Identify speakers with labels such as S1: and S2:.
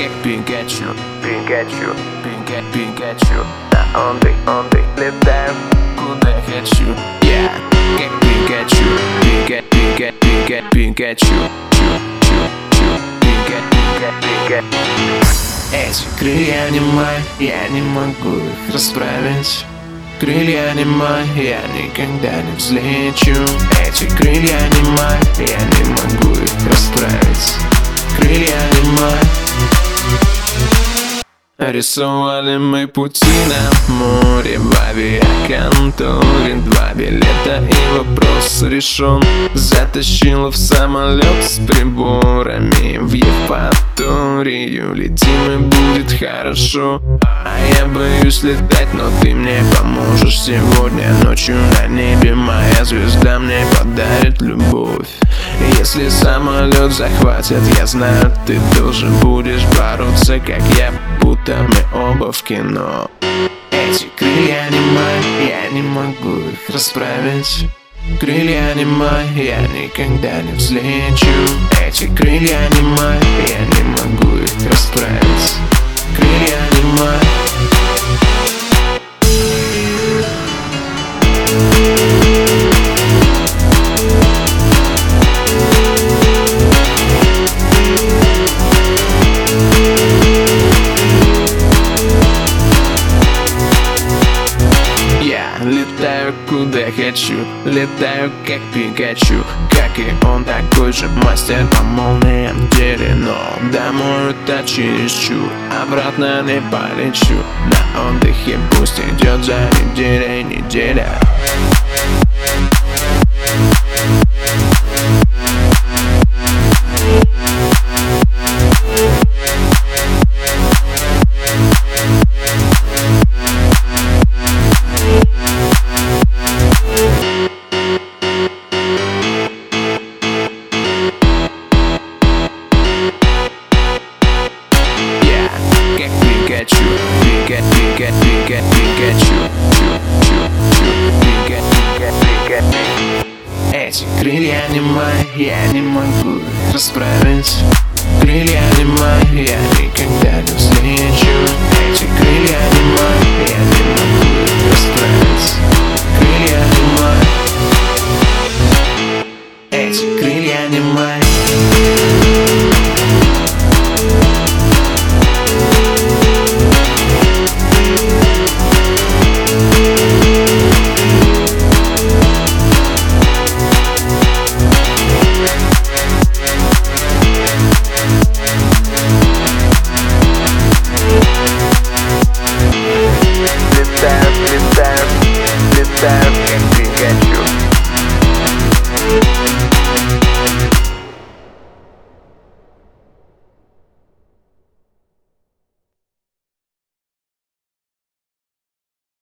S1: как Пикачу
S2: Пикачу,
S1: Пика, Пикачу
S2: на онды, онды летаю
S1: Куда хочу Я как Пикачу Пика, Пика, Пика, Пикачу Чу, чу, чу Пика, Пика,
S2: Пика,
S1: Эти крылья не мои, я не могу их расправить Крылья не мои, я никогда не взлечу Эти крылья не мои, я не Рисовали мы пути на море в авиаконторе. Два билета и вопрос решен. Затащила в самолет с приборами. В Евпаторию летим и будет хорошо. А я боюсь летать, но ты мне поможешь. Сегодня ночью на небе моя звезда мне подарит любовь. Если самолет захватят, я знаю, ты тоже будешь бороться, как я Будто мы оба в кино. Эти крылья не мои, я не могу их расправить. Крылья не мои, я никогда не взлечу. Эти крылья не мои, я не могу летаю куда хочу, летаю как Пикачу. Как и он такой же мастер по молниям деле Но домой это чересчур, обратно не полечу. На отдыхе пусть идет за неделей неделя Пика, Пика, Пика, Пикачу Чу, чу, чу, Пика, Пика, Пика, Пика Эти крылья не мои, я не могу их расправить Крылья не мои, я никогда